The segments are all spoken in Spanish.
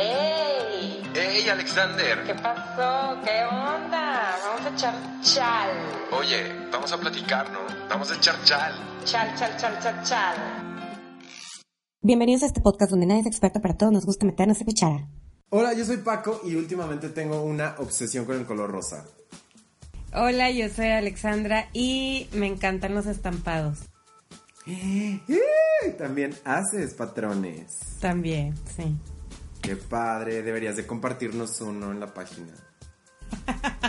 ¡Ey! ¡Ey, Alexander! ¿Qué pasó? ¿Qué onda? Vamos a echar chal. Oye, vamos a platicar, ¿no? Vamos a echar chal. Chal, chal, chal, chal, chal. Bienvenidos a este podcast donde nadie es experto, pero a todos nos gusta meternos en cuchara. Hola, yo soy Paco y últimamente tengo una obsesión con el color rosa. Hola, yo soy Alexandra y me encantan los estampados. ¡Eh! También haces patrones. También, sí. Qué padre, deberías de compartirnos uno en la página.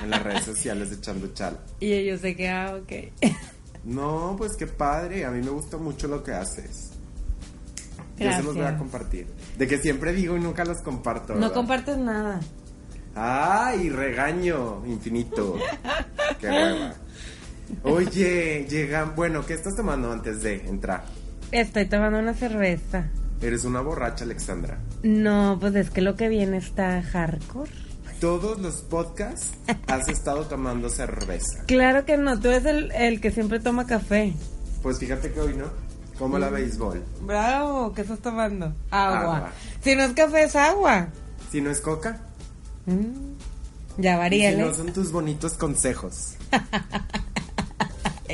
En las redes sociales de Echando Chal. Y ellos de que, ah, ok. No, pues qué padre, a mí me gusta mucho lo que haces. Yo se los voy a Gracias. compartir. De que siempre digo y nunca los comparto. No compartes nada. ¡Ay, regaño infinito! ¡Qué hueva! Oye, llegan. Bueno, ¿qué estás tomando antes de entrar? Estoy tomando una cerveza. Eres una borracha, Alexandra. No, pues es que lo que viene está hardcore. Todos los podcasts has estado tomando cerveza. Claro que no, tú eres el, el que siempre toma café. Pues fíjate que hoy no. Como Mm. la béisbol. Bravo, ¿qué estás tomando? Agua. Agua. Si no es café, es agua. Si no es coca. Mm. Ya Y varía, si no son tus bonitos consejos.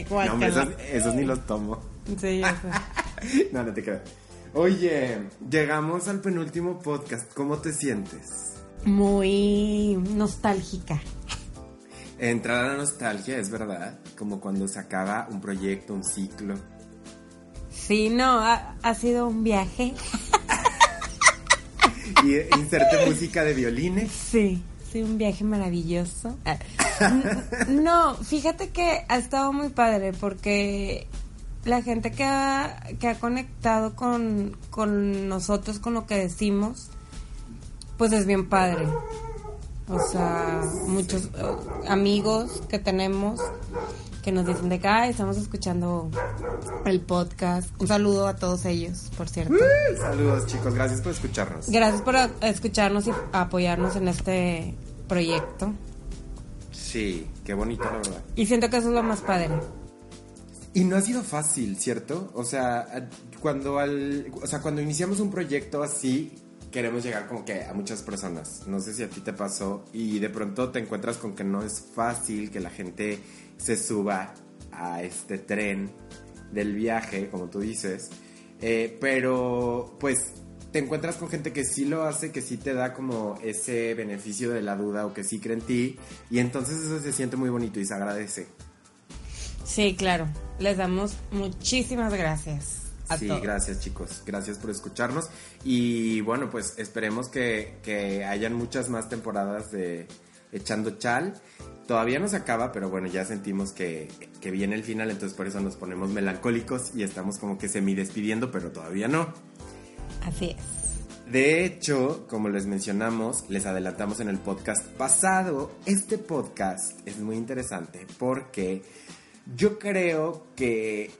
No, esos, esos ni los tomo. Sí, ya sé. No, no te creo. Oye, llegamos al penúltimo podcast. ¿Cómo te sientes? Muy nostálgica. Entrar a la nostalgia, es verdad. Como cuando se acaba un proyecto, un ciclo. Sí, no, ha, ha sido un viaje. Y eh, inserte música de violines. Sí, sí, un viaje maravilloso. Ah, No, fíjate que ha estado muy padre porque la gente que ha, que ha conectado con, con nosotros, con lo que decimos, pues es bien padre. O sea, muchos eh, amigos que tenemos que nos dicen de que "Ay, estamos escuchando el podcast. Un saludo a todos ellos, por cierto. Saludos, chicos. Gracias por escucharnos. Gracias por escucharnos y apoyarnos en este proyecto. Sí, qué bonito, la verdad. Y siento que eso es lo más padre. Y no ha sido fácil, ¿cierto? O sea, cuando al, o sea, cuando iniciamos un proyecto así, queremos llegar como que a muchas personas. No sé si a ti te pasó y de pronto te encuentras con que no es fácil que la gente se suba a este tren del viaje, como tú dices. Eh, pero, pues, te encuentras con gente que sí lo hace, que sí te da como ese beneficio de la duda o que sí cree en ti. Y entonces eso se siente muy bonito y se agradece. Sí, claro. Les damos muchísimas gracias. A sí, todos. gracias chicos, gracias por escucharnos y bueno, pues esperemos que, que hayan muchas más temporadas de Echando Chal. Todavía no se acaba, pero bueno, ya sentimos que, que viene el final, entonces por eso nos ponemos melancólicos y estamos como que semi despidiendo, pero todavía no. Así es. De hecho, como les mencionamos, les adelantamos en el podcast pasado, este podcast es muy interesante porque yo creo que,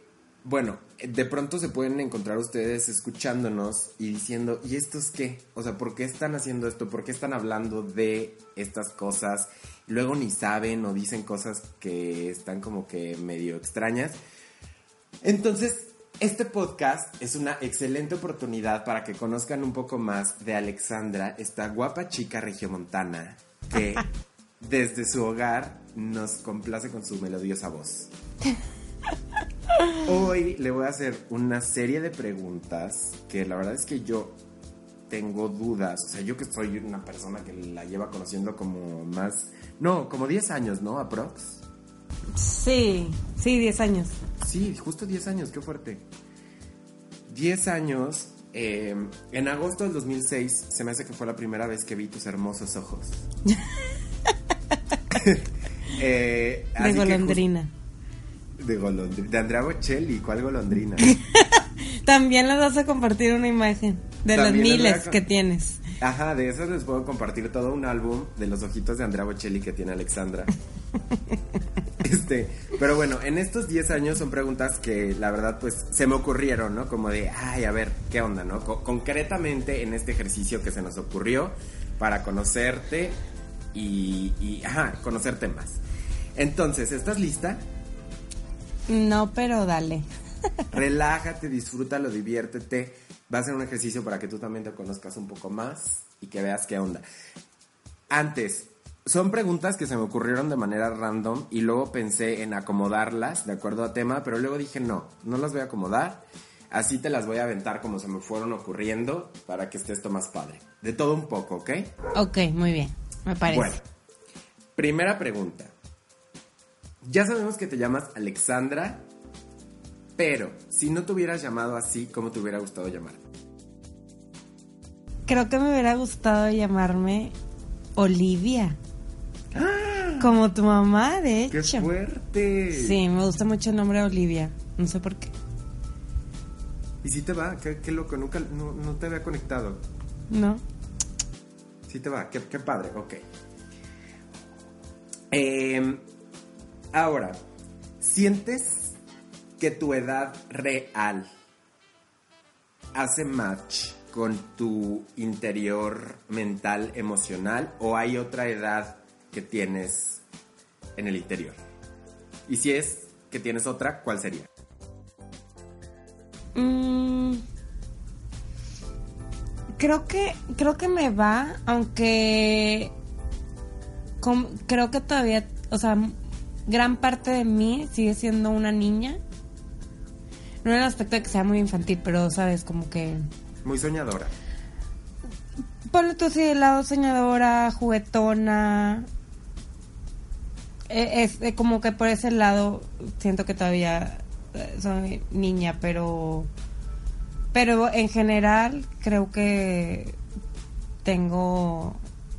bueno, de pronto se pueden encontrar ustedes escuchándonos y diciendo, ¿y estos qué? O sea, ¿por qué están haciendo esto? ¿Por qué están hablando de estas cosas? Luego ni saben o dicen cosas que están como que medio extrañas. Entonces, este podcast es una excelente oportunidad para que conozcan un poco más de Alexandra, esta guapa chica regiomontana que desde su hogar nos complace con su melodiosa voz. Hoy le voy a hacer una serie de preguntas que la verdad es que yo tengo dudas. O sea, yo que soy una persona que la lleva conociendo como más... No, como 10 años, ¿no? Aprox. Sí, sí, 10 años. Sí, justo 10 años, qué fuerte. 10 años. eh, en agosto del 2006 se me hace que fue la primera vez que vi tus hermosos ojos. Eh, De golondrina. de golondrina. De Andrea Bocelli, ¿cuál golondrina? También les vas a compartir una imagen de a miles que tienes. Ajá, de esas les puedo compartir todo un álbum de los ojitos de Andrea Bocelli que tiene Alexandra. Este, pero bueno, en estos 10 años son preguntas que la verdad pues se me ocurrieron, ¿no? Como de, ay, a ver, ¿qué onda, no? Co- concretamente en este ejercicio que se nos ocurrió para conocerte y, y, ajá, conocerte más. Entonces, ¿estás lista? No, pero dale. Relájate, disfrútalo, diviértete. va a ser un ejercicio para que tú también te conozcas un poco más y que veas qué onda. Antes, son preguntas que se me ocurrieron de manera random y luego pensé en acomodarlas de acuerdo a tema, pero luego dije no, no las voy a acomodar. Así te las voy a aventar como se me fueron ocurriendo para que esté esto más padre. De todo un poco, ¿ok? Ok, muy bien. Me parece. Bueno, primera pregunta. Ya sabemos que te llamas Alexandra, pero si no te hubieras llamado así, ¿cómo te hubiera gustado llamar? Creo que me hubiera gustado llamarme Olivia. Como tu mamá, de ¡Qué hecho. fuerte! Sí, me gusta mucho el nombre Olivia. No sé por qué. Y si te va, qué, qué loco, nunca no, no te había conectado. ¿No? Sí te va, qué, padre, ok. Em, ahora, ¿sientes que tu edad real hace match con tu interior mental, emocional, o hay otra edad que tienes en el interior? Y si es que tienes otra, ¿cuál sería? Mm, creo que creo que me va, aunque creo que todavía, o sea, gran parte de mí sigue siendo una niña. No en el aspecto de que sea muy infantil, pero sabes, como que Muy soñadora. ponle tú así de lado soñadora, juguetona. Eh, Es, eh, como que por ese lado siento que todavía eh, soy niña, pero pero en general creo que tengo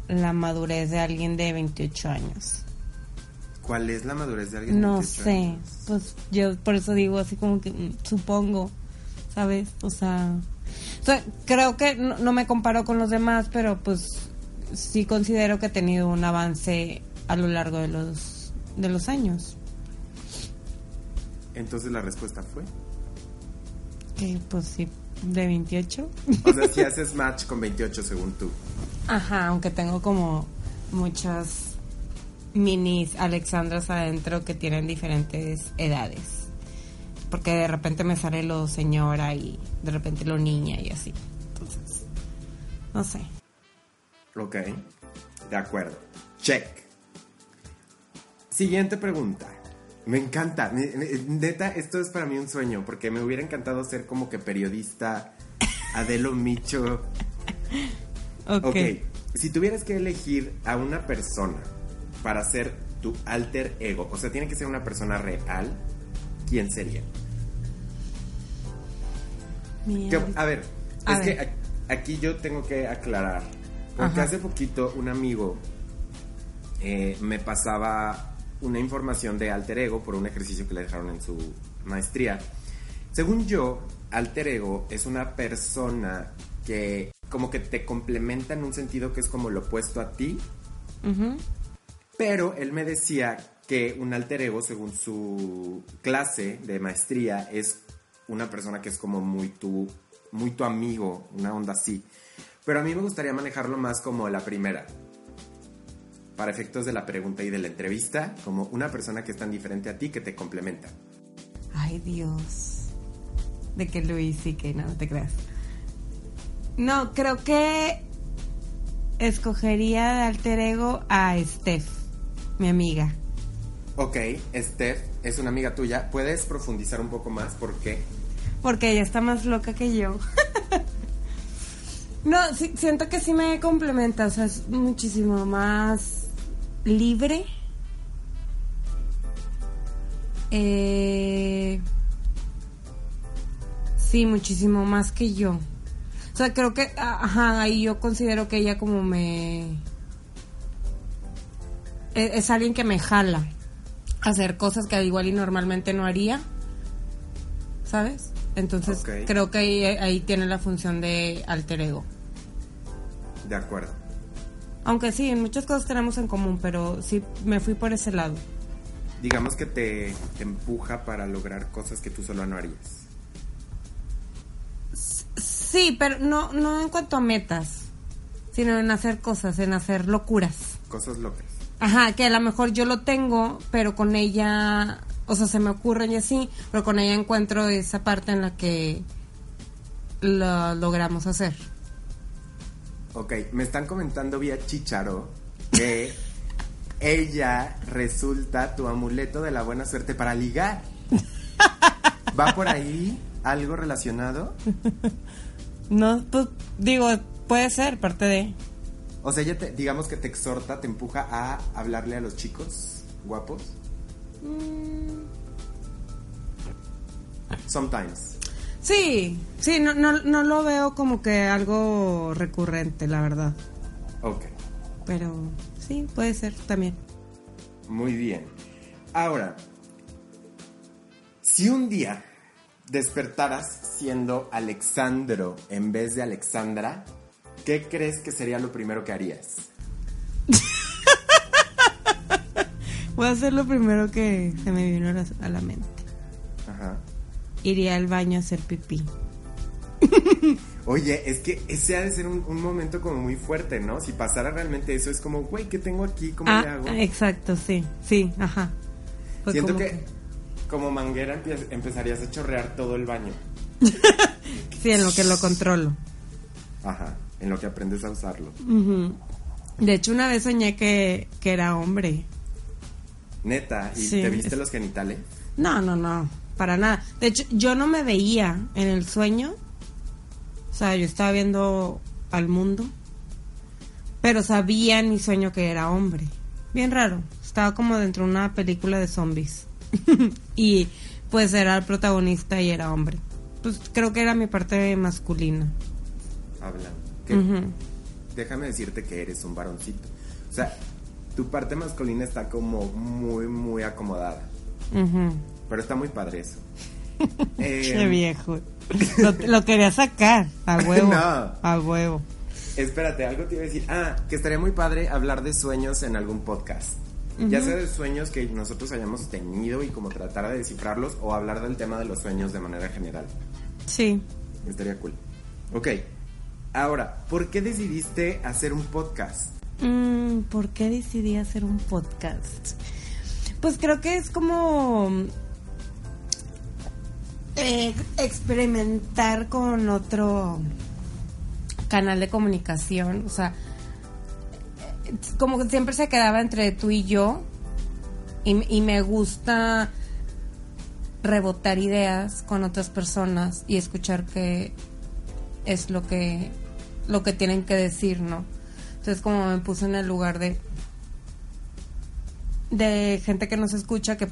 la madurez de alguien de 28 años. ¿Cuál es la madurez de alguien de No 28 sé, años? pues yo por eso digo así como que supongo, ¿sabes? O sea, o sea, creo que no, no me comparo con los demás, pero pues sí considero que he tenido un avance a lo largo de los de los años. Entonces la respuesta fue. Que pues sí, de 28. O sea, si haces match con 28 según tú. Ajá, aunque tengo como muchas minis Alexandras adentro que tienen diferentes edades. Porque de repente me sale lo señora y de repente lo niña y así. Entonces, no sé. Ok, de acuerdo. Check. Siguiente pregunta. Me encanta. Ne- ne- Neta, esto es para mí un sueño, porque me hubiera encantado ser como que periodista, Adelo Micho. Ok. Ok, si tuvieras que elegir a una persona para ser tu alter ego, o sea, tiene que ser una persona real, ¿quién sería? Que- a ver, A es ver. que aquí yo tengo que aclarar. Porque Ajá. hace poquito un amigo eh, me pasaba una información de alter ego por un ejercicio que le dejaron en su maestría. Según yo, alter ego es una persona que como que te complementa en un sentido que es como lo opuesto a ti, pero él me decía que un alter ego, según su clase de maestría, es una persona que es como muy tu, muy tu amigo, una onda así. Pero a mí me gustaría manejarlo más como la primera. Para efectos de la pregunta y de la entrevista, como una persona que es tan diferente a ti que te complementa. Ay, Dios. De que Luis sí que no, no te creas. No, creo que escogería de alter ego a Steph, mi amiga. Ok, Steph es una amiga tuya. ¿Puedes profundizar un poco más? ¿Por qué? Porque ella está más loca que yo. no, sí, siento que sí me complementa, o sea, es muchísimo más libre. Eh, sí, muchísimo más que yo. O sea, creo que, ajá, ahí yo considero que ella como me... Es, es alguien que me jala a hacer cosas que igual y normalmente no haría. ¿Sabes? Entonces creo que ahí, ahí tiene la función de alter ego. De acuerdo. Aunque sí, en muchas cosas tenemos en común, pero sí me fui por ese lado. Digamos que te, te empuja para lograr cosas que tú solo no harías. Sí, pero no, no en cuanto a metas, sino en hacer cosas, en hacer locuras. Cosas locas. Ajá, que a lo mejor yo lo tengo, pero con ella, o sea, se me ocurren y así, pero con ella encuentro esa parte en la que lo logramos hacer. Ok, me están comentando vía Chicharo que ella resulta tu amuleto de la buena suerte para ligar. ¿Va por ahí algo relacionado? No, pues digo, puede ser parte de... O sea, ella te, digamos que te exhorta, te empuja a hablarle a los chicos guapos. Sometimes. Sí, sí, no, no, no lo veo como que algo recurrente, la verdad. Ok, Pero sí, puede ser también. muy bien. Ahora, si un día despertaras siendo Alexandro en vez de Alexandra, ¿qué crees que sería lo primero que harías? Voy a hacer lo primero que se me vino a la, a la mente. Ajá. Iría al baño a hacer pipí. Oye, es que ese ha de ser un, un momento como muy fuerte, ¿no? Si pasara realmente eso, es como, güey, ¿qué tengo aquí? ¿Cómo le Ah, hago? exacto, sí, sí, ajá. Fue Siento como que, como manguera empezarías a chorrear todo el baño. Sí, en lo que lo controlo. Ajá, en lo que aprendes a usarlo. De hecho, una vez soñé que, que era hombre. Neta, ¿y Sí, te viste es- los genitales? No, no, no, para nada. De hecho, yo no me veía en el sueño. O sea, yo estaba viendo al mundo. Pero sabía en mi sueño que era hombre. Bien raro. Estaba como dentro de una película de zombies. y pues era el protagonista y era hombre. Pues creo que era mi parte masculina. Hablan. Que- Ujú. Déjame decirte que eres un varoncito. O sea, tu parte masculina está como muy, muy acomodada. Pero está muy padre eso. Eh, Qué viejo. Lo, lo quería sacar. A huevo. No. A huevo. Espérate, algo te iba a decir. Ah, que estaría muy padre hablar de sueños en algún podcast. Ya sea de sueños que nosotros hayamos tenido y como tratar de descifrarlos o hablar del tema de los sueños de manera general. Sí. Estaría cool. Ok. Ahora, ¿por qué decidiste hacer un podcast? Mm, ¿Por qué decidí hacer un podcast? Pues creo que es como eh, experimentar con otro canal de comunicación. O sea, como que siempre se quedaba entre tú y yo. Y, y me gusta rebotar ideas con otras personas y escuchar qué es lo que lo que tienen que decir, ¿no? Entonces como me puse en el lugar de de gente que nos escucha que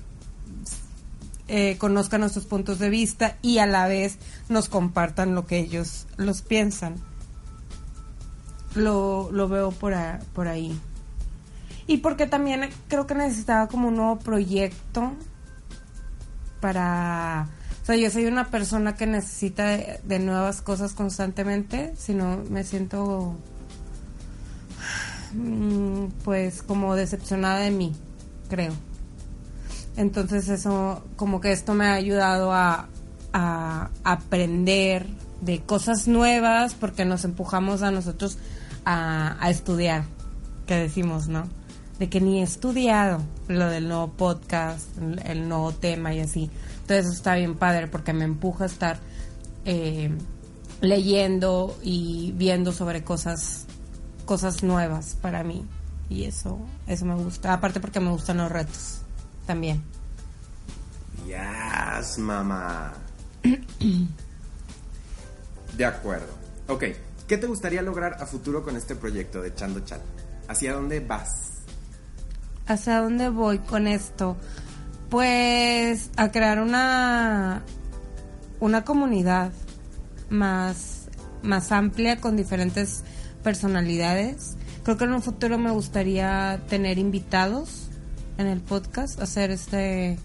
eh, conozcan nuestros puntos de vista y a la vez nos compartan lo que ellos los piensan. Lo, lo veo por, a- por ahí. Y porque también creo que necesitaba como un nuevo proyecto para... O sea, yo soy una persona que necesita de, de nuevas cosas constantemente, si no me siento mm, pues como decepcionada de mí, creo. Entonces eso, como que esto me ha ayudado a, aprender de cosas nuevas porque nos empujamos a nosotros a, estudiar, que decimos, ¿no? De que ni he estudiado lo del nuevo podcast, el, el nuevo tema y así. Entonces eso está bien padre porque me empuja a estar eh, leyendo y viendo sobre cosas cosas nuevas para mí y eso eso me gusta aparte porque me gustan los retos también Yes, mamá. De acuerdo. Ok, ¿qué te gustaría lograr a futuro con este proyecto de Chando Chat? ¿Hacia dónde vas? ¿Hacia dónde voy con esto? Pues a crear una una comunidad más más amplia con diferentes personalidades. Creo que en un futuro me gustaría tener invitados en el podcast, hacer este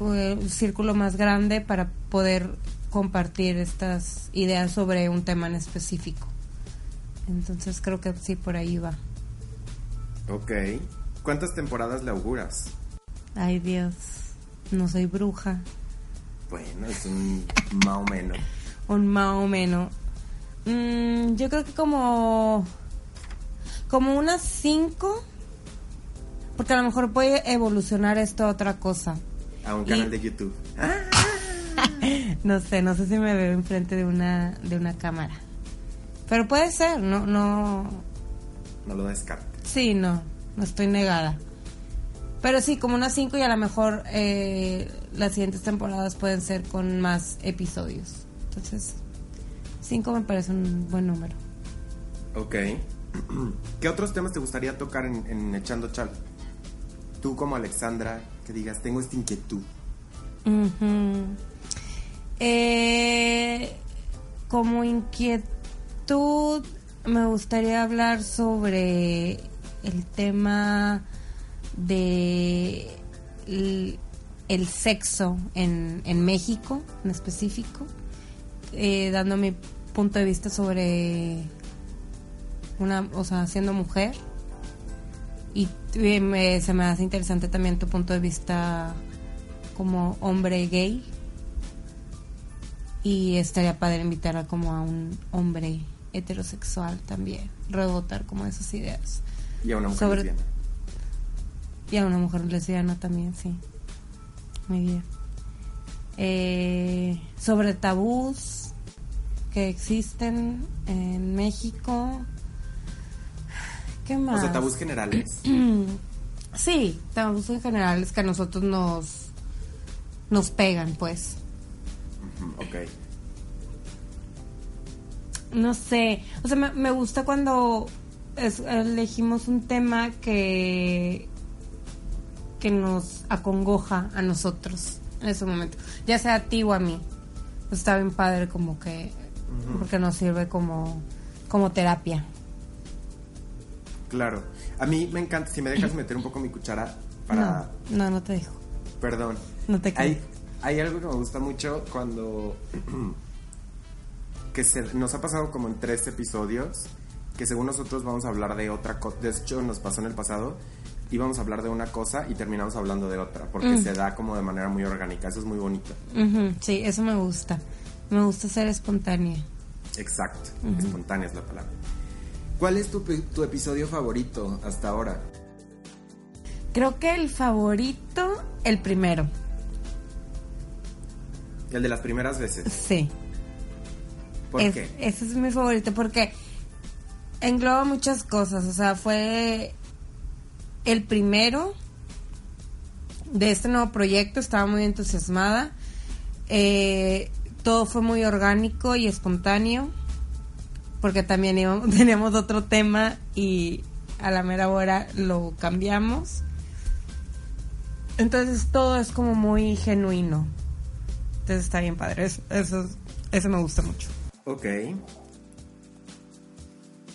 eh, un círculo más grande para poder compartir estas ideas sobre un tema en específico. Entonces creo que sí por ahí va. Ok. ¿Cuántas temporadas le auguras? Ay Dios, no soy bruja. Bueno, es un más o menos. Un más o menos. Mm, yo creo que como. Como unas cinco. Porque a lo mejor puede evolucionar esto a otra cosa. A un Y- canal de YouTube. no sé, no sé si me veo enfrente de una, de una cámara. Pero puede ser, no, no, No lo descartes. sí, no, no estoy negada. Pero sí, como unas cinco y a lo mejor eh, las siguientes temporadas pueden ser con más episodios. Entonces, cinco me parece un buen número. Ok. ¿Qué otros temas te gustaría tocar en, en Echando Chal? Tú como Alexandra, que digas, tengo esta inquietud. Ujú. Eh, como inquietud, me gustaría hablar sobre el tema de el, el sexo en, en México, en específico, eh, dando mi punto de vista sobre una, o sea, siendo mujer. Y eh, me- se me hace interesante también tu punto de vista como hombre gay. Y estaría padre invitar a como a un hombre heterosexual también, rebotar como esas ideas. Y a una mujer Sobre- lesbiana. Y a una mujer lesbiana también, sí. Muy bien. Eh, sobre tabús que existen en México. ¿Qué más? O sea, tabús generales. Sí, tabús en general es que a nosotros nos nos pegan, pues. Ok. No sé, o sea, me, me gusta cuando es- elegimos un tema que que nos acongoja a nosotros en ese momento, ya sea a ti o a mí. Está bien padre como que porque nos sirve como como terapia. Claro. A mí me encanta, si me dejas meter un poco mi cuchara para... No, no, no te dejo. Perdón. No te hay, hay algo que me gusta mucho cuando... que se, nos ha pasado como en tres episodios, que según nosotros vamos a hablar de otra cosa. De hecho, nos pasó en el pasado. Íbamos a hablar de una cosa y terminamos hablando de otra, porque Mm. se da como de manera muy orgánica. Eso es muy bonito. Sí, eso me gusta. Me gusta ser espontánea. Exacto. Espontánea es la palabra. ¿Cuál es tu, tu episodio favorito hasta ahora? Creo que el favorito, el primero. El de las primeras veces. Sí. ¿Por Es- qué? Ese es mi favorito porque engloba muchas cosas. O sea, fue el primero de este nuevo proyecto. Estaba muy entusiasmada. Eh, todo fue muy orgánico y espontáneo. Porque también íbamos- teníamos otro tema y a la mera hora lo cambiamos. Entonces todo es como muy genuino. Entonces está bien padre. Eso, eso, eso me gusta mucho. Ok.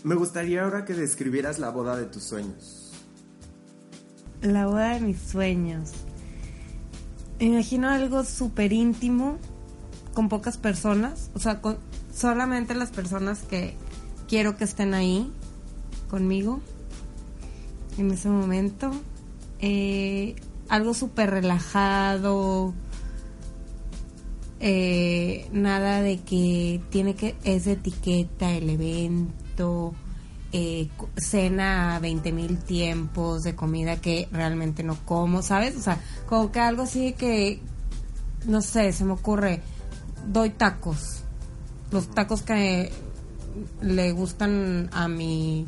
Me gustaría ahora que describieras la boda de tus sueños. La boda de mis sueños. Me imagino algo súper íntimo, con pocas personas, o sea, con solamente las personas que quiero que estén ahí conmigo en ese momento. Eh, algo súper relajado, eh, nada de que tiene que, es etiqueta el evento, eh, cena a 20 mil tiempos de comida que realmente no como, ¿sabes? O sea, como que algo así que, no sé, se me ocurre, doy tacos, los tacos que le gustan a mi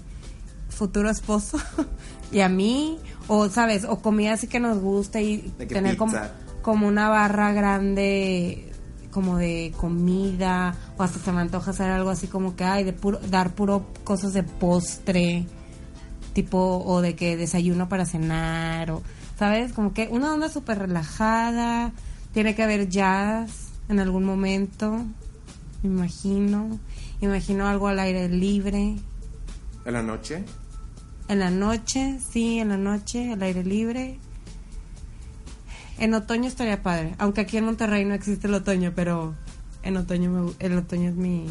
futuro esposo y a mí, o sabes, o comida así que nos gusta y tener como, como una barra grande como de comida o hasta se me antoja hacer algo así como que ay de puro dar puro cosas de postre tipo o de que desayuno para cenar o sabes como que una onda súper relajada tiene que haber jazz en algún momento me imagino imagino algo al aire libre ¿En la noche? en la noche, sí, en la noche, al aire libre. En otoño estaría padre, aunque aquí en Monterrey no existe el otoño, pero en otoño me el otoño es mi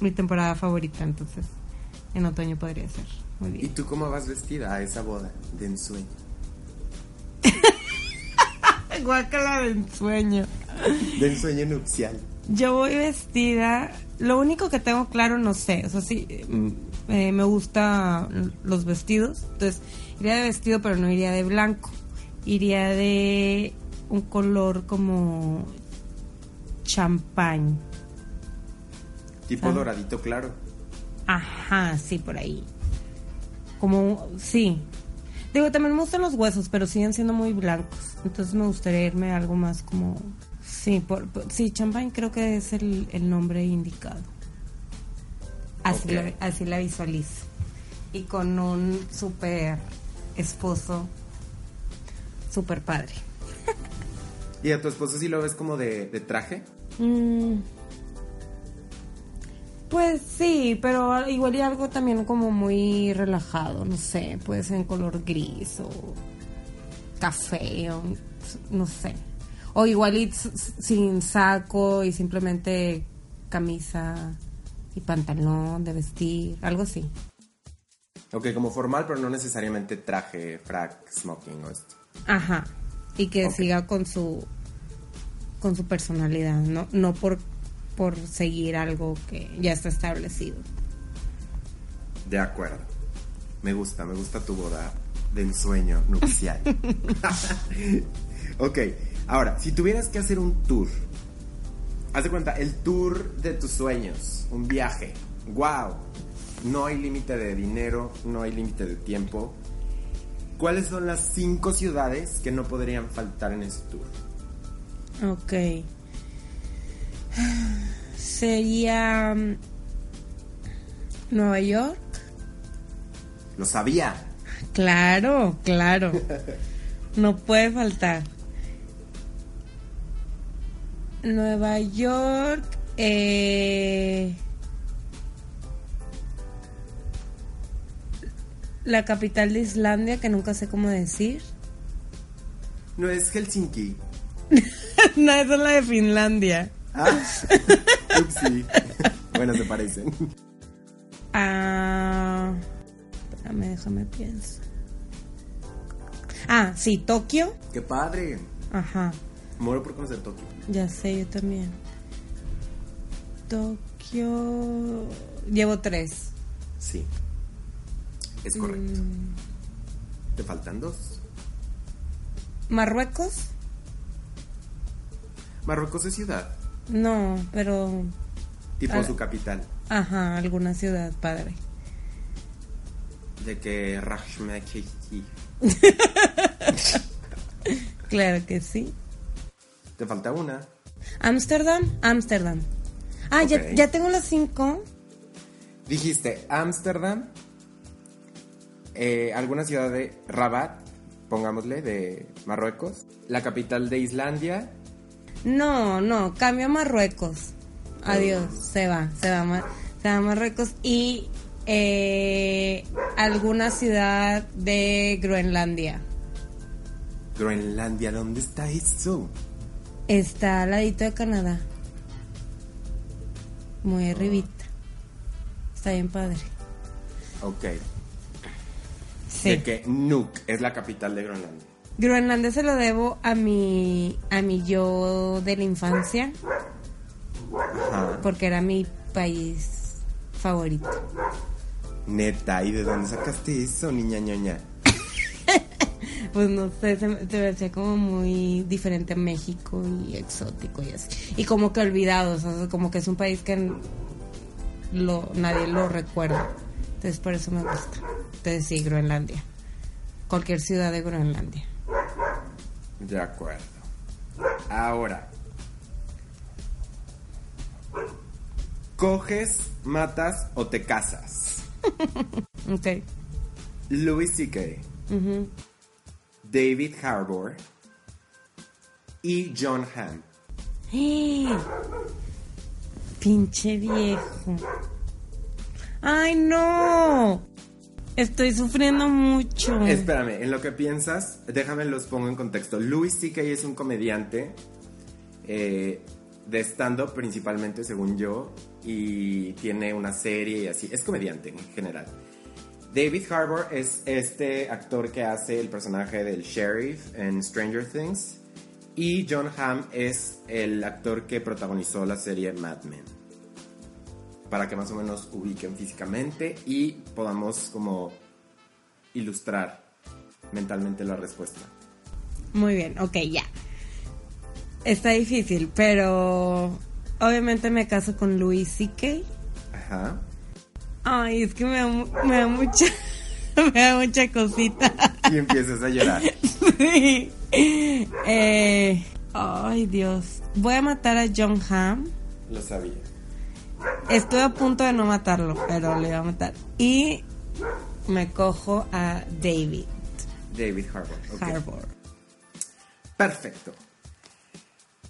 mi temporada favorita, entonces en otoño podría ser. Muy ¿Y bien. tú cómo vas vestida a esa boda de ensueño? Guácala de ensueño. De ensueño nupcial. Yo voy vestida, lo único que tengo claro no sé, o sea, sí mm, eh, me gustan los vestidos, entonces iría de vestido pero no iría de blanco, iría de un color como champán. Tipo Ah. doradito claro. Ajá, sí, por ahí. Como, sí. Digo, también me gustan los huesos, pero siguen siendo muy blancos. Entonces me gustaría irme a algo más como... Sí, por, por- sí, champán creo que es el, el nombre indicado. Así, la, así la visualizo. Y con un súper esposo, súper padre. ¿Y a tu esposo sí lo ves como de, de traje? Mm. Pues sí, pero igual y algo también como muy relajado, no sé, puede ser en color gris o café o no sé. O igual y sin saco y simplemente camisa y pantalón de vestir, algo así. Ok, como formal, pero no necesariamente traje, frac, smoking o esto. Ajá. Y que siga con su con su personalidad, no no por por seguir algo que ya está establecido. De acuerdo. Me gusta, me gusta tu boda de ensueño nupcial. ok, ahora, si tuvieras que hacer un tour, haz de cuenta, el tour de tus sueños, un viaje, wow, no hay límite de dinero, no hay límite de tiempo. ¿Cuáles son las cinco ciudades que no podrían faltar en ese tour? Ok. Sería mm, Nueva York. Lo sabía. Claro, claro. No puede faltar. Nueva York. eh, la capital de Islandia, que nunca sé cómo decir. No es Helsinki. no, esa es la de Finlandia. Ah, upsi. bueno, se parecen. Ah, espérame, déjame pienso. Ah, sí, Tokio. ¡Qué padre! Ajá, Muero por conocer Tokio. ya sé, yo también. Tokio. Llevo tres. Sí. Es correcto. Mm. ¿Te faltan dos? Marruecos. Marruecos es ciudad. No, pero. Tipo Ah. su capital. Ajá, alguna ciudad padre. De que Rashmeki. Claro que sí. Te falta una. Ámsterdam, Ámsterdam. Ah, ya, ya tengo las cinco. Dijiste Ámsterdam. eh, alguna ciudad de Rabat, pongámosle, de Marruecos. La capital de Islandia. No, no, cambio a Marruecos. Adiós, se va, se va, Mar- se va a Marruecos y eh, alguna ciudad de Groenlandia. Groenlandia, ¿dónde está eso? Está al ladito de Canadá. Muy arribita. Está bien padre. Ok. Sí. De que Nuuk es la capital de Groenlandia. Groenlandia se lo debo a mi, a mi yo de la infancia, Ajá. porque era mi país favorito. Neta, ¿y de dónde sacaste eso, niña ñoña? Pues no sé, se, se me hacía como muy diferente a México y exótico y así. Y como que olvidado, o sea, como que es un país que lo, nadie lo recuerda. Entonces por eso me gusta. Entonces sí, Groenlandia. Cualquier ciudad de Groenlandia. De acuerdo. Ahora. ¿Coges, matas o te casas? Ok. Louis C.K., Ujú. David Harbour y John Hamm. ¡Eh! Pinche viejo. ¡Ay, no! Estoy sufriendo mucho. Espérame, en lo que piensas, déjame los pongo en contexto. Louis C.K. es un comediante eh, de stand-up principalmente, según yo, y tiene una serie y así. Es comediante en general. David Harbour es este actor que hace el personaje del sheriff en Stranger Things. Y John Hamm es el actor que protagonizó la serie Mad Men. Para que más o menos ubiquen físicamente y podamos como ilustrar mentalmente la respuesta. Muy bien, ok, ya. está difícil, pero obviamente me caso con Louis C.K. Ajá. Ay, es que me da, mu- me da mucha, me da mucha cosita. Y empiezas a llorar. Sí. Eh, ay, Dios. Voy a matar a John Hamm. Lo sabía. Estuve a punto de no matarlo, pero le iba a matar. Y me cojo a David David Harbour. ok. Harbour. Perfecto.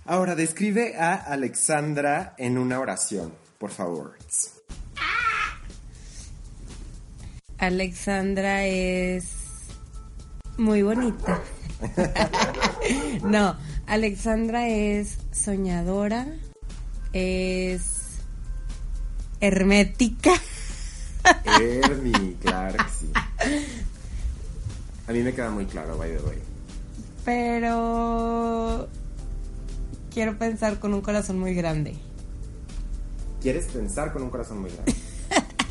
Ahora describe a Alexandra en una oración, por favor. Alexandra es muy bonita. no, Alexandra es soñadora, es hermética. Ernie, claro que sí. A mí me queda muy claro, by the way. Pero quiero pensar con un corazón muy grande. ¿Quieres pensar con un corazón muy grande?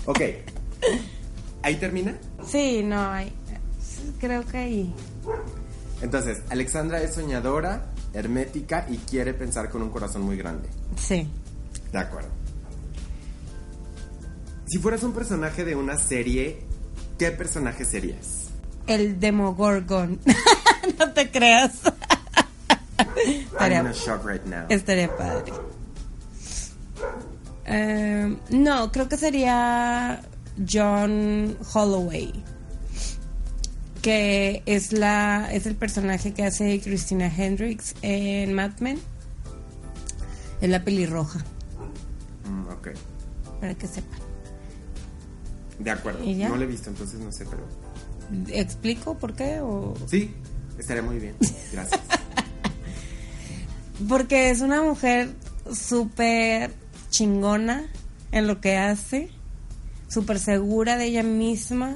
Ok. ¿Ahí termina? Sí, no, hay, creo que ahí. Entonces, Alexandra es soñadora, hermética y quiere pensar con un corazón muy grande. Sí. De acuerdo. Si fueras un personaje de una serie, ¿qué personaje serías? El Demogorgon. no te creas. I'm in a shock right now. Estaría padre. Eh, no, creo que sería John Holloway. Que es la es el personaje que hace Christina Hendricks en Mad Men. Es la pelirroja, Mm, ok. para que sepan. De acuerdo. No lo he visto, entonces no sé, pero... ¿Explico por qué? O... Sí, estaría muy bien. Gracias. Porque es una mujer súper chingona en lo que hace, súper segura de ella misma.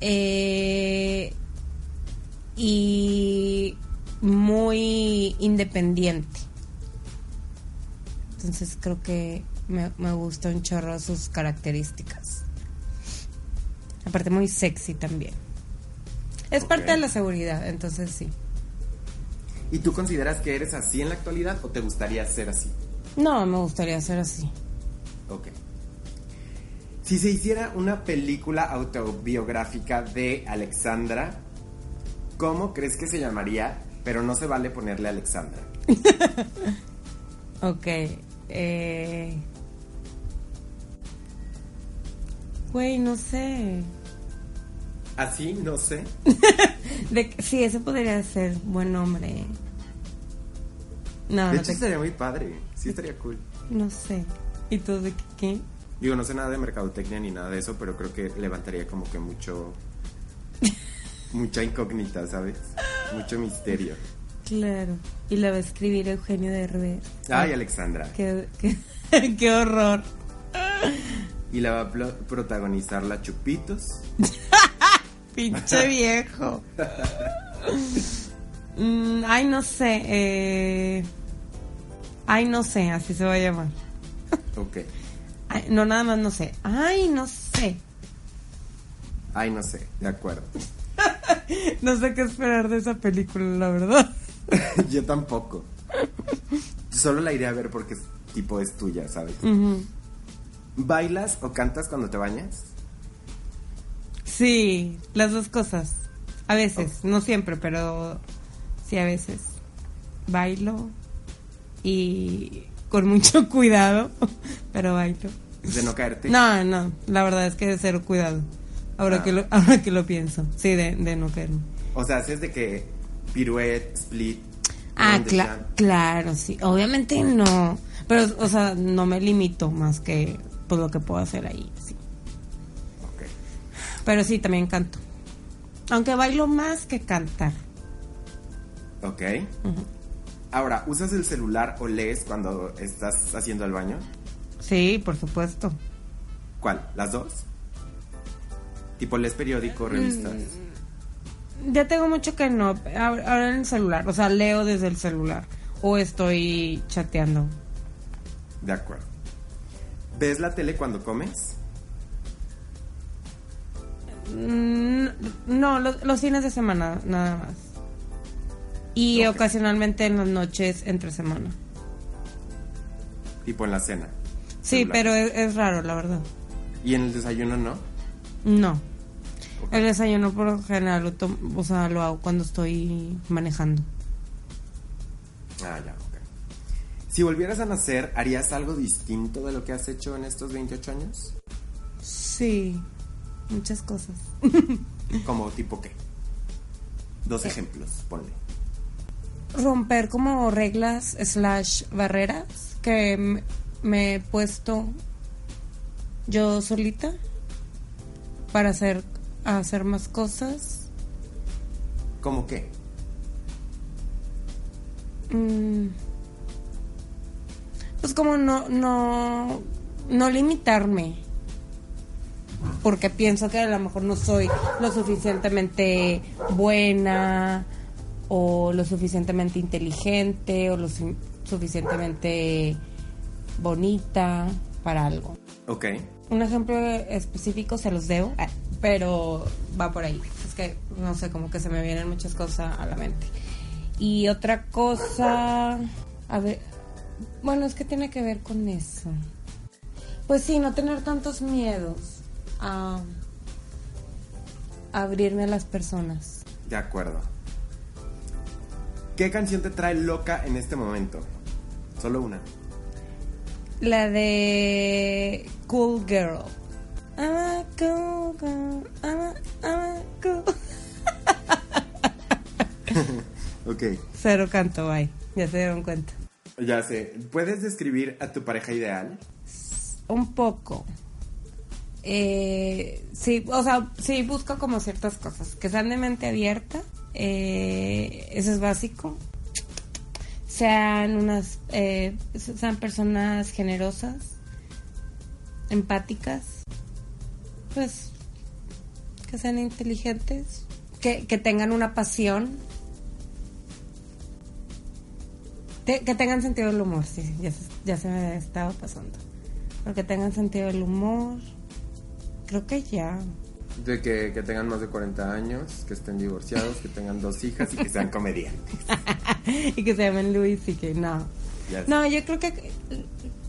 eh, y muy independiente. Entonces creo que me, me gusta un chorro sus características. Aparte muy sexy también. Es parte de la seguridad, entonces sí. ¿Y tú consideras que eres así en la actualidad o te gustaría ser así? No, me gustaría ser así. Ok. Si se hiciera una película autobiográfica de Alexandra, ¿cómo crees que se llamaría? Pero no se vale ponerle Alexandra. Ok. Eh... Güey, no sé. Así, no sé. De, sí, ese podría ser buen nombre. No, De no, hecho, te- estaría muy padre. Sí, estaría cool. no sé. ¿Y tú de qué? Digo, no sé nada de mercadotecnia ni nada de eso, pero creo que levantaría como que mucho. mucha incógnita, ¿sabes? Mucho misterio. Claro. Y la va a escribir Eugenio de Herbert. Ay, Alexandra. Qué, qué, qué horror. Y la va a protagonizar la Chupitos. Pinche viejo. Mm, ay, no sé. Eh... Ay, no sé, así se va a llamar. Ok. Ay, no, nada más no sé. Ay, no sé. Ay, no sé, de acuerdo. No sé qué esperar de esa película, la verdad. Yo tampoco. Solo la iré a ver porque es, tipo es tuya, ¿sabes? ¿Bailas o cantas cuando te bañas? Sí, las dos cosas. A veces, no siempre, pero sí a veces. Bailo y con mucho cuidado, pero bailo. De no caerte. No, no, la verdad es que de cero cuidado. Ahora, Ah. que, lo, ahora que lo pienso. Sí, de, de no caerme. O sea, haces de que piruet, split. Ah, shan- claro, sí. Obviamente no. Pero, o sea, no me limito más que pues, lo que puedo hacer ahí, sí. Ok. Pero sí, también canto. Aunque bailo más que cantar. Ok. Ahora, ¿usas el celular o lees cuando estás haciendo el baño? Sí, por supuesto. ¿Cuál? ¿Las dos? Tipo, lees periódico, revistas. Ya tengo mucho que no. Ahora ahora en el celular. O sea, leo desde el celular. O estoy chateando. De acuerdo. ¿Ves la tele cuando comes? Mm, No, los, los fines de semana, nada más. Y ocasionalmente en las noches entre semana. Tipo en la cena. Sí, Celular. pero es, es raro, la verdad. ¿Y en el desayuno no? No. El desayuno por lo general lo, tom- o sea, lo hago cuando estoy manejando. Ah, ya, ok. Si volvieras a nacer, ¿harías algo distinto de lo que has hecho en estos 28 años? Sí, muchas cosas. Como tipo qué? Dos ejemplos, ponle. Romper como reglas slash barreras que me he puesto yo solita para hacer, hacer más cosas. ¿Cómo qué? Mm. Pues como no, no, no limitarme. Porque pienso que a lo mejor no soy lo suficientemente buena o lo suficientemente inteligente o lo su- suficientemente bonita para algo. Ok. Un ejemplo específico se los debo, ah, pero va por ahí. Es que no sé, como que se me vienen muchas cosas a la mente. Y otra cosa, a ver, bueno, es que tiene que ver con eso. Pues sí, no tener tantos miedos a abrirme a las personas. De acuerdo. ¿Qué canción te trae loca en este momento? Solo una. La de Cool Girl. I'm a cool girl. I'm a, I'm a cool. Ok. Cero canto, bye. Ya se dieron cuenta. Ya sé. ¿Puedes describir a tu pareja ideal? Un poco. Eh, sí, o sea, sí busco como ciertas cosas. Que sean de mente abierta. Eh, eso es básico. Sean unas, eh, sean personas generosas, empáticas, pues que sean inteligentes, que, que tengan una pasión, que tengan sentido del humor, sí, ya se, ya se me estaba pasando. Pero que tengan sentido del humor, creo que ya. De que, que tengan más de 40 años, que estén divorciados, que tengan dos hijas y que sean comediantes. y que se llamen Luis y que no. No, yo creo que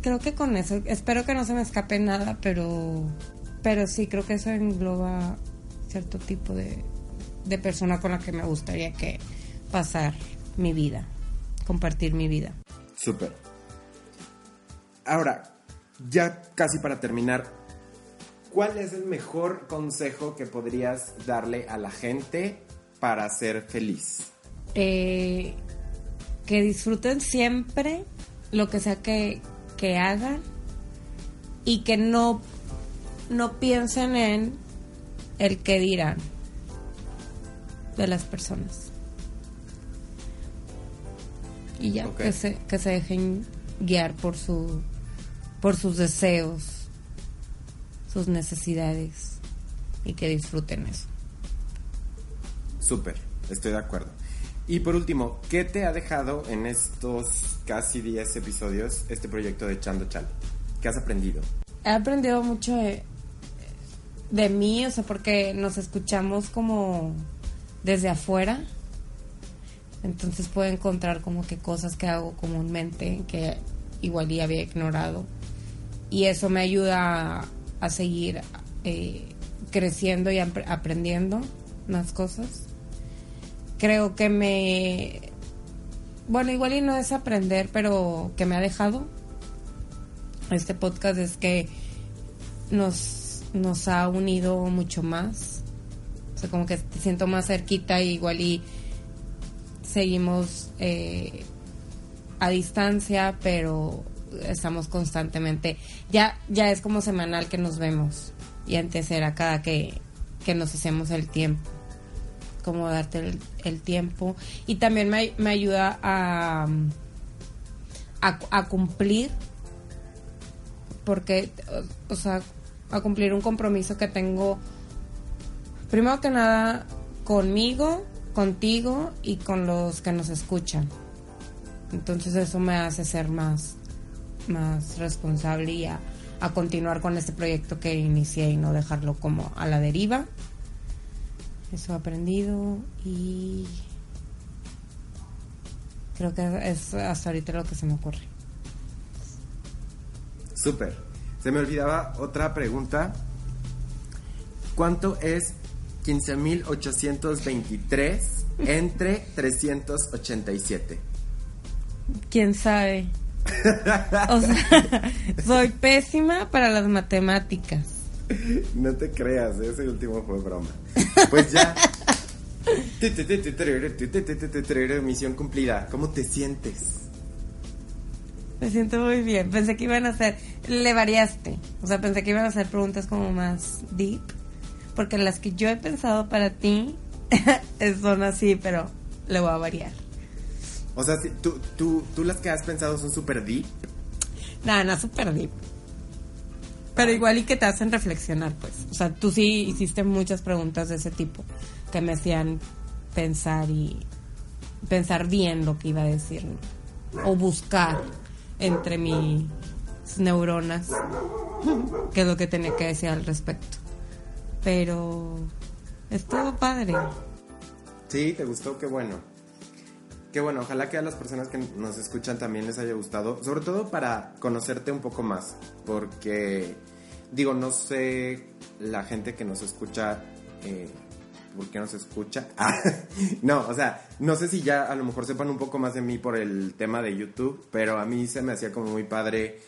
creo que con eso, espero que no se me escape nada, pero pero sí creo que eso engloba cierto tipo de, de persona con la que me gustaría que pasar mi vida, compartir mi vida. Súper. Ahora, ya casi para terminar, ¿cuál es el mejor consejo que podrías darle a la gente para ser feliz? Eh, que disfruten siempre lo que sea que, que hagan y que no, no piensen en el que dirán de las personas. Y ya, que, se, que se dejen guiar por, su, por sus deseos, sus necesidades y que disfruten eso. Súper, estoy de acuerdo. Y por último, ¿qué te ha dejado en estos casi 10 episodios este proyecto de Chando Chal? ¿Qué has aprendido? he aprendido mucho de, de mí, o sea, porque nos escuchamos como desde afuera. Entonces puedo encontrar como que cosas que hago comúnmente que igual ya había ignorado. Y eso me ayuda a, seguir eh, creciendo y apre- aprendiendo más cosas. Creo que me... Bueno, igual y no es aprender, pero que me ha dejado este podcast es que nos, nos ha unido mucho más. O sea, como que te siento más cerquita y igual y seguimos eh, a distancia, pero estamos constantemente. Ya, ya es como semanal que nos vemos. Y antes era cada que, que nos hacemos el tiempo. Como darte el, tiempo. Y también me, me ayuda a, a, cumplir porque, o sea, a cumplir un compromiso que tengo, primero que nada, conmigo, contigo y con los que nos escuchan. Entonces eso me hace ser más, más responsable y a, a continuar con este proyecto que inicié y no dejarlo como a la deriva. Eso he aprendido y... Creo que es hasta ahorita lo que se me ocurre. Súper. Se me olvidaba otra pregunta. ¿Cuánto es 15.823 entre 387? ¿Quién sabe? O sea, soy pésima para las matemáticas. No te creas, ese último fue broma. Pues ya. Misión cumplida. ¿Cómo te sientes? Me siento muy bien. Pensé que iban a hacer. Le variaste. O sea, pensé que iban a hacer preguntas como más deep. Porque las que yo he pensado para ti son así, pero le voy a variar. O sea, si- tú, tú, tú las que has pensado son super deep. Nada, no super deep. Pero igual y que te hacen reflexionar, pues. O sea, tú sí hiciste muchas preguntas de ese tipo que me hacían pensar y pensar bien lo que iba a decir o buscar entre mis neuronas qué es lo que tenía que decir al respecto. Pero estuvo padre. Sí, te gustó, qué bueno. Qué bueno, ojalá que a las personas que nos escuchan también les haya gustado, sobre todo para conocerte un poco más, porque digo, no sé la gente que nos escucha, eh, ¿por qué nos escucha? Ah, no, o sea, no sé si ya a lo mejor sepan un poco más de mí por el tema de YouTube, pero a mí se me hacía como muy padre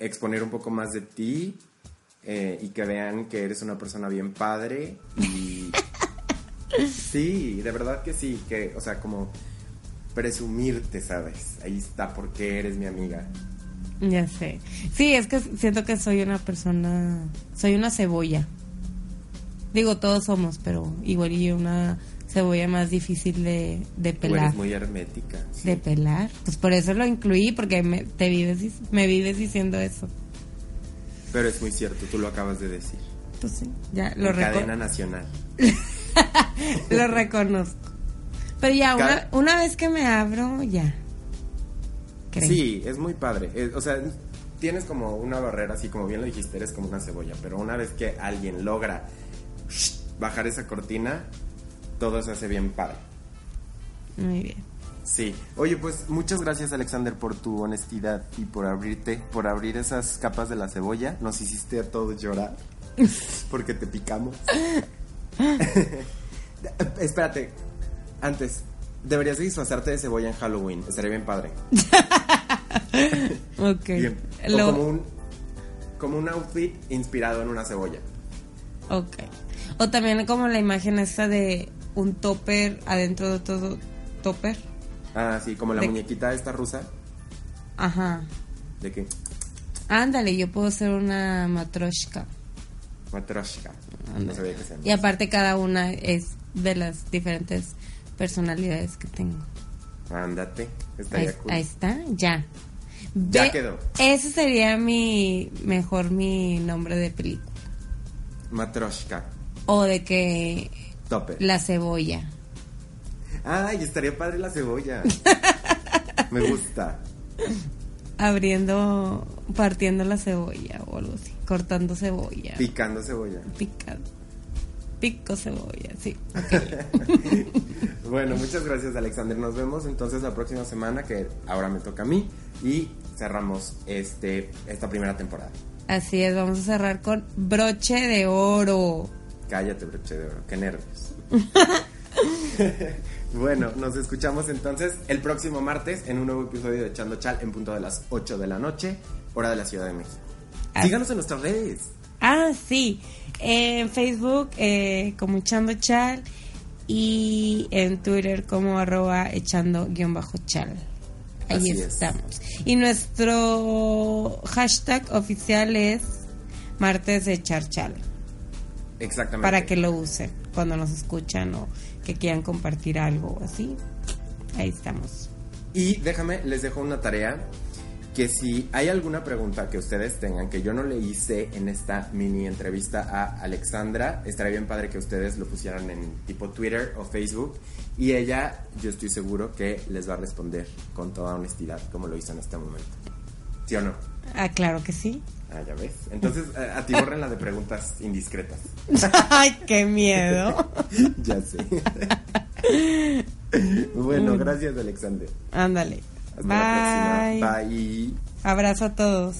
exponer un poco más de ti eh, y que vean que eres una persona bien padre y sí, de verdad que sí, que, o sea, como presumirte, ¿sabes? Ahí está, porque eres mi amiga. Ya sé. Sí, es que siento que soy una persona, soy una cebolla. Digo, todos somos, pero igual y una cebolla más difícil de, de Tú pelar. eres muy hermética. sí. De pelar. Pues por eso lo incluí, porque me, te vives, me vives diciendo eso. Pero es muy cierto, tú lo acabas de decir. Pues sí, ya lo, En cadena nacional. lo reconozco. Pero ya, una, vez que me abro, ya. Creo. Sí, es muy padre. O sea, tienes como una barrera, así como bien lo dijiste, eres como una cebolla. Pero una vez que alguien logra bajar esa cortina, todo se hace bien padre. Muy bien. Sí. Oye, pues muchas gracias Alexander por tu honestidad y por abrirte, por abrir esas capas de la cebolla. Nos hiciste a todos llorar porque te picamos. Espérate, antes, deberías de disfrazarte de cebolla en Halloween. Estaría bien padre. Ok. Bien. O Lo- como un como un outfit inspirado en una cebolla. Ok. O también como la imagen esta de un topper adentro de otro topper. Ah, sí, como la De- muñequita esta rusa. Ajá. ¿De qué? Ándale, yo puedo ser una matroshka. Matroshka. No sabía que se. Y aparte cada una es de las diferentes personalidades que tengo. Ándate. Ahí, Estaría cool. ahí está, ya. Ya Ve- quedó. Ese sería mi mejor mi nombre de película. Matroshka. O de que Topper. la cebolla. Ay, estaría padre la cebolla. Me gusta. Abriendo, partiendo la cebolla o algo así. Cortando cebolla. Picando cebolla. Picado. Pico cebolla, sí. Bueno, muchas gracias Alexander. Nos vemos entonces la próxima semana, que ahora me toca a mí. Y cerramos este, esta primera temporada. Así es, vamos a cerrar con broche de oro. Cállate, broche de oro. Qué nervios. bueno, nos escuchamos entonces el próximo martes en un nuevo episodio de Echando Chal en punto de las 8 de la noche, hora de la Ciudad de México. Síganos en nuestras redes. Ah, sí. En Facebook eh, como echando chal y en Twitter como arroba echando guion bajo chal. Ahí Así es. estamos. Y nuestro hashtag oficial es martes de echar chal. Exactamente. Para que lo usen cuando nos escuchan o que quieran compartir algo o así. Ahí estamos. Y déjame, les dejo una tarea que si hay alguna pregunta que ustedes tengan que yo no le hice en esta mini entrevista a Alexandra, estaría bien padre que ustedes lo pusieran en tipo Twitter o Facebook y ella, yo estoy seguro que les va a responder con toda honestidad como lo hizo en este momento. ¿Sí o no? Ah, claro que sí. Ah, ya ves. Entonces, a, a ti borren la de preguntas indiscretas. Ay, qué miedo. ya sé. Bueno, gracias, Alexander. Ándale. Hasta la próxima. Bye. Bye. Abrazo a todos.